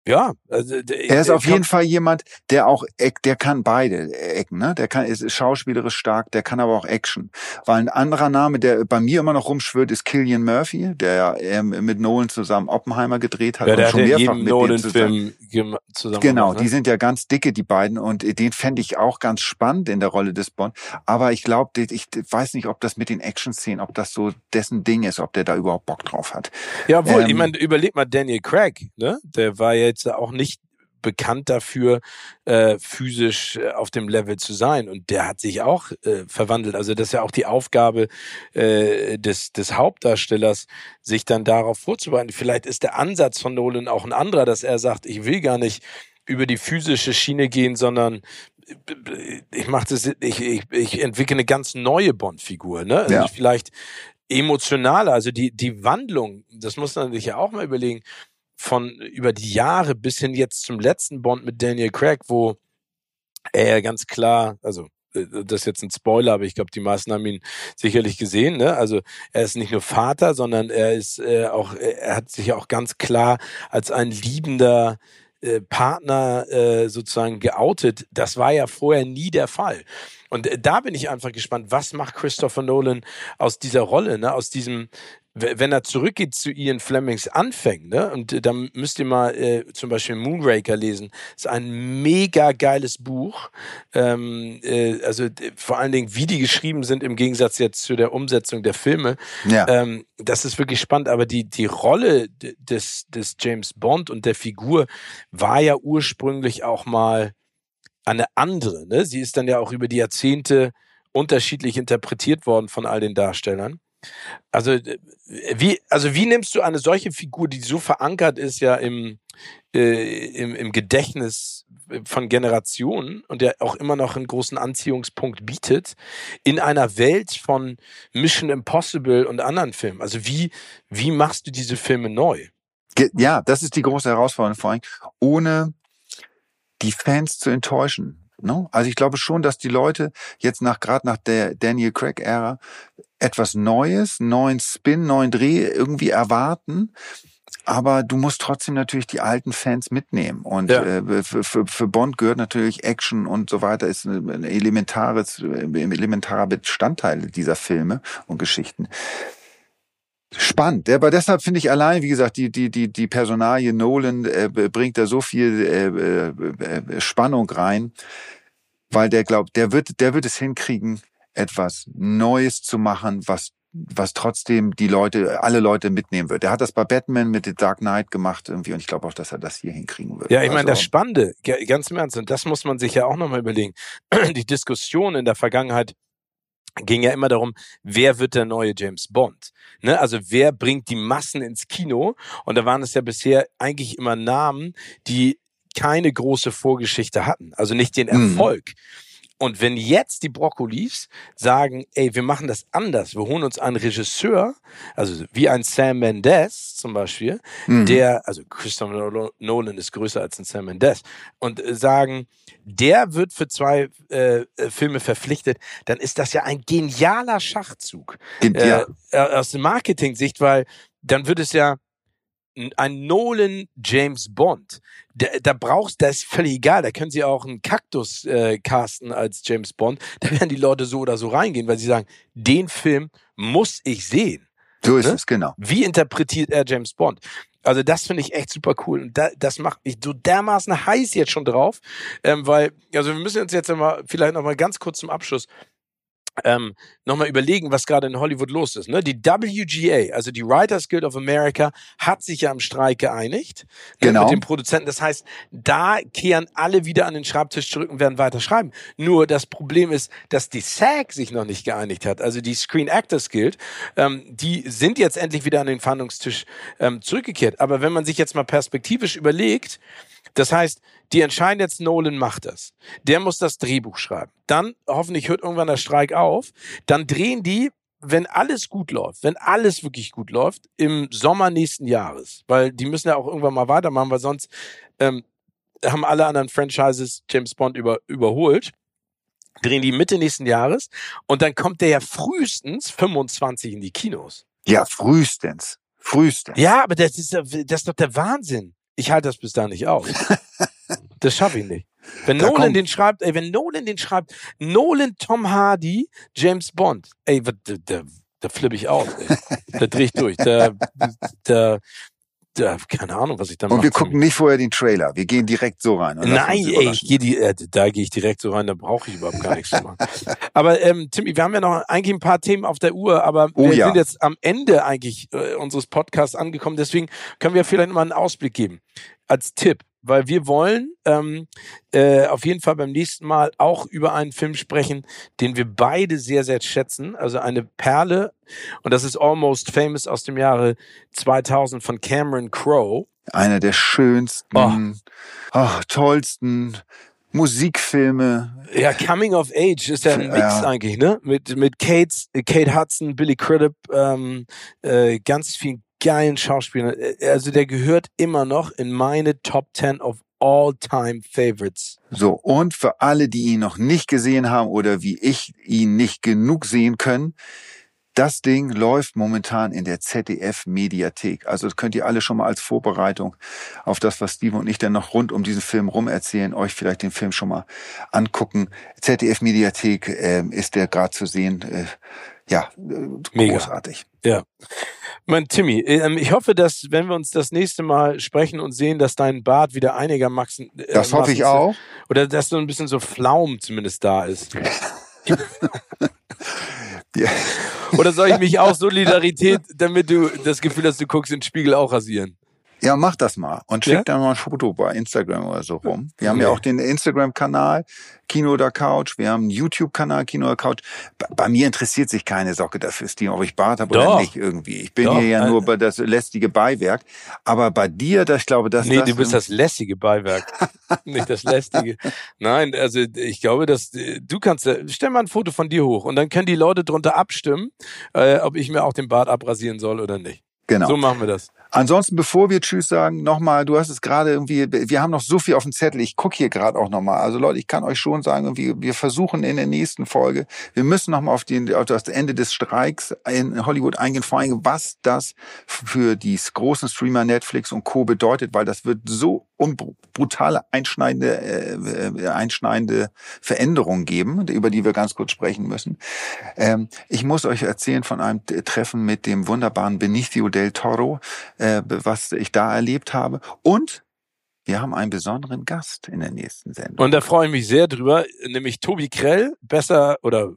ja, also Er ist der auf jeden Fall jemand, der auch, der kann beide Ecken, ne? Der kann, ist schauspielerisch stark, der kann aber auch Action. Weil ein anderer Name, der bei mir immer noch rumschwirrt, ist Killian Murphy, der ja ähm, mit Nolan zusammen Oppenheimer gedreht hat Ja, der und hat schon ja mehrfach mit dem zusammen. Gem- zusammen Genau, gemacht, ne? die sind ja ganz dicke, die beiden, und äh, den fände ich auch ganz spannend in der Rolle des Bond. Aber ich glaube, ich weiß nicht, ob das mit den Action-Szenen, ob das so dessen Ding ist, ob der da überhaupt Bock drauf hat. Ja, wohl, ich Ähm, meine, überleg mal Daniel Craig, ne? Der war ja jetzt auch nicht bekannt dafür, äh, physisch äh, auf dem Level zu sein. Und der hat sich auch äh, verwandelt. Also das ist ja auch die Aufgabe äh, des, des Hauptdarstellers, sich dann darauf vorzubereiten. Vielleicht ist der Ansatz von Nolan auch ein anderer, dass er sagt, ich will gar nicht über die physische Schiene gehen, sondern äh, ich mache das, ich, ich, ich entwickle eine ganz neue Bond-Figur, ne? Also Ja. vielleicht emotionaler, also die, die Wandlung, das muss man sich ja auch mal überlegen, von über die Jahre bis hin jetzt zum letzten Bond mit Daniel Craig, wo er ganz klar, also äh, das ist jetzt ein Spoiler, aber ich glaube, die meisten haben ihn sicherlich gesehen. Ne? Also er ist nicht nur Vater, sondern er ist äh, auch, er hat sich auch ganz klar als ein liebender äh, Partner äh, sozusagen geoutet. Das war ja vorher nie der Fall. Und äh, da bin ich einfach gespannt, was macht Christopher Nolan aus dieser Rolle, ne? aus diesem wenn er zurückgeht zu Ian Flemings Anfängen, ne, und äh, dann müsst ihr mal äh, zum Beispiel Moonraker lesen, ist ein mega geiles Buch, ähm, äh, also vor allen Dingen, wie die geschrieben sind im Gegensatz jetzt zu der Umsetzung der Filme, ja. ähm, das ist wirklich spannend, aber die, die Rolle des, des James Bond und der Figur war ja ursprünglich auch mal eine andere, ne, sie ist dann ja auch über die Jahrzehnte unterschiedlich interpretiert worden von all den Darstellern. Also wie, also wie nimmst du eine solche Figur, die so verankert ist ja im, äh, im, im Gedächtnis von Generationen und der auch immer noch einen großen Anziehungspunkt bietet, in einer Welt von Mission Impossible und anderen Filmen? Also wie, wie machst du diese Filme neu? Ja, das ist die große Herausforderung, vor allem ohne die Fans zu enttäuschen. No? Also ich glaube schon, dass die Leute jetzt nach gerade nach der Daniel Craig Ära etwas Neues, neuen Spin, neuen Dreh irgendwie erwarten. Aber du musst trotzdem natürlich die alten Fans mitnehmen. Und ja. äh, für, für, für Bond gehört natürlich Action und so weiter, ist ein elementares, elementarer Bestandteil dieser Filme und Geschichten. Spannend. Aber deshalb finde ich allein, wie gesagt, die, die, die, die Personalie Nolan äh, bringt da so viel äh, äh, Spannung rein, weil der glaubt, der wird, der wird es hinkriegen, etwas Neues zu machen, was was trotzdem die Leute, alle Leute mitnehmen wird. Er hat das bei Batman mit The Dark Knight gemacht irgendwie und ich glaube auch, dass er das hier hinkriegen wird. Ja, ich meine, also, das Spannende, ganz im Ernst, und das muss man sich ja auch nochmal überlegen. Die Diskussion in der Vergangenheit ging ja immer darum, wer wird der neue James Bond? Ne? Also wer bringt die Massen ins Kino? Und da waren es ja bisher eigentlich immer Namen, die keine große Vorgeschichte hatten, also nicht den mhm. Erfolg. Mhm. Und wenn jetzt die Brokkolis sagen, ey, wir machen das anders, wir holen uns einen Regisseur, also wie ein Sam Mendes zum Beispiel, mhm. der, also Christopher Nolan ist größer als ein Sam Mendes, und äh, sagen, der wird für zwei äh, äh, Filme verpflichtet, dann ist das ja ein genialer Schachzug ja. äh, aus der Marketing-Sicht, weil dann wird es ja ein Nolan James Bond. Da, da brauchst, da ist völlig egal. Da können sie auch einen Kaktus äh, casten als James Bond. Da werden die Leute so oder so reingehen, weil sie sagen, den Film muss ich sehen. So ist ne? es, genau. Wie interpretiert er James Bond? Also das finde ich echt super cool. Und da, das macht mich so dermaßen heiß jetzt schon drauf, ähm, weil, also wir müssen uns jetzt mal vielleicht noch mal ganz kurz zum Abschluss ähm, nochmal überlegen, was gerade in Hollywood los ist. Ne? Die WGA, also die Writers Guild of America, hat sich ja am Streik geeinigt äh, genau. mit den Produzenten. Das heißt, da kehren alle wieder an den Schreibtisch zurück und werden weiter schreiben. Nur das Problem ist, dass die SAG sich noch nicht geeinigt hat, also die Screen Actors Guild. Ähm, die sind jetzt endlich wieder an den Verhandlungstisch ähm, zurückgekehrt. Aber wenn man sich jetzt mal perspektivisch überlegt, das heißt, die entscheiden jetzt, Nolan macht das. Der muss das Drehbuch schreiben. Dann, hoffentlich hört irgendwann der Streik auf. Dann drehen die, wenn alles gut läuft, wenn alles wirklich gut läuft, im Sommer nächsten Jahres. Weil die müssen ja auch irgendwann mal weitermachen, weil sonst ähm, haben alle anderen Franchises James Bond über, überholt. Drehen die Mitte nächsten Jahres und dann kommt der ja frühestens 25 in die Kinos. Ja, frühestens. Frühestens. Ja, aber das ist, das ist doch der Wahnsinn. Ich halte das bis da nicht aus. das schaffe ich nicht. Wenn da Nolan kommt. den schreibt, ey, wenn Nolan den schreibt, Nolan, Tom Hardy, James Bond, ey, da, da, da flippe ich aus, ey. Da drehe ich durch. Da, da, da, keine Ahnung, was ich da mache. Und wir gucken nicht vorher den Trailer. Wir gehen direkt so rein. Nein, ey, ich gehe die, äh, da gehe ich direkt so rein, da brauche ich überhaupt gar nichts zu machen. aber ähm, Timmy, wir haben ja noch eigentlich ein paar Themen auf der Uhr, aber oh, wir ja. sind jetzt am Ende eigentlich äh, unseres Podcasts angekommen. Deswegen können wir vielleicht mal einen Ausblick geben. Als Tipp weil wir wollen ähm, äh, auf jeden Fall beim nächsten Mal auch über einen Film sprechen, den wir beide sehr, sehr schätzen. Also eine Perle und das ist Almost Famous aus dem Jahre 2000 von Cameron Crowe. Einer der schönsten, oh. Oh, tollsten Musikfilme. Ja, Coming of Age ist ja ein Mix ja. eigentlich, ne? Mit, mit Kate, Kate Hudson, Billy Crudup, ähm, äh, ganz viel geilen Schauspieler. Äh, Also der gehört immer noch in meine Top 10 of all-time favorites. So, und für alle, die ihn noch nicht gesehen haben oder wie ich ihn nicht genug sehen können, das Ding läuft momentan in der ZDF-Mediathek. Also das könnt ihr alle schon mal als Vorbereitung auf das, was Steven und ich dann noch rund um diesen Film rum erzählen, euch vielleicht den Film schon mal angucken. ZDF-Mediathek äh, ist der gerade zu sehen. Äh, ja, äh, großartig. Ja. Mein Timmy, ähm, ich hoffe, dass, wenn wir uns das nächste Mal sprechen und sehen, dass dein Bart wieder einigermaßen. Äh, Das hoffe ich auch. Oder dass so ein bisschen so Flaum zumindest da ist. Ja. Oder soll ich mich auch Solidarität, damit du das Gefühl hast, du guckst in den Spiegel auch rasieren? Ja, mach das mal und schick Ja? dann mal ein Foto bei Instagram oder so rum. Wir haben Nee. ja auch den Instagram-Kanal Kino oder Couch, wir haben einen YouTube-Kanal Kino oder Couch. Bei, bei mir interessiert sich keine Socke dafür, Steven, ob ich Bart habe oder nicht irgendwie. Ich bin Doch, hier ja äh, nur bei das lästige Beiwerk. Aber bei dir, das, ich glaube, dass Nee, das, du bist das lässige Beiwerk. Nicht das lästige. Nein, also ich glaube, dass äh, du kannst, äh, stell mal ein Foto von dir hoch und dann können die Leute drunter abstimmen, äh, ob ich mir auch den Bart abrasieren soll oder nicht. genau. So machen wir das. Ansonsten, bevor wir Tschüss sagen, nochmal, du hast es gerade irgendwie, wir haben noch so viel auf dem Zettel, ich gucke hier gerade auch nochmal. Also Leute, ich kann euch schon sagen, irgendwie, wir versuchen in der nächsten Folge, wir müssen nochmal auf, auf das Ende des Streiks in Hollywood eingehen, vor allem was das für die großen Streamer Netflix und Co. bedeutet, weil das wird so un- brutale, einschneidende, äh, äh, einschneidende Veränderungen geben, über die wir ganz kurz sprechen müssen. Ähm, ich muss euch erzählen von einem Treffen mit dem wunderbaren Benicio del Toro, äh, was ich da erlebt habe. Und wir haben einen besonderen Gast in der nächsten Sendung. Und da freue ich mich sehr drüber, nämlich Tobi Krell, besser oder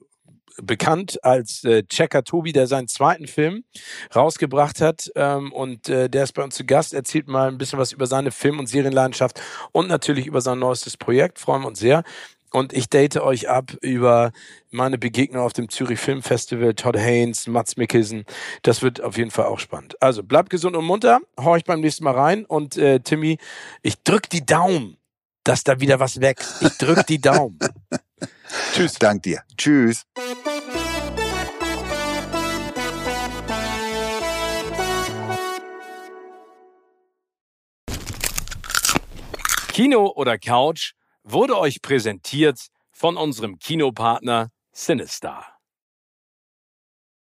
bekannt als äh, Checker Tobi, der seinen zweiten Film rausgebracht hat. Ähm, und äh, der ist bei uns zu Gast, erzählt mal ein bisschen was über seine Film- und Serienleidenschaft und natürlich über sein neuestes Projekt. Freuen wir uns sehr. Und ich date euch ab über meine Begegnung auf dem Zürich Film Festival, Todd Haynes, Mats Mikkelsen. Das wird auf jeden Fall auch spannend. Also bleibt gesund und munter, horcht beim nächsten Mal rein. Und äh, Timmy, ich drück die Daumen, dass da wieder was wächst. Ich drück die Daumen. Tschüss. Dank dir. Tschüss. Kino oder Couch wurde euch präsentiert von unserem Kinopartner Sinistar.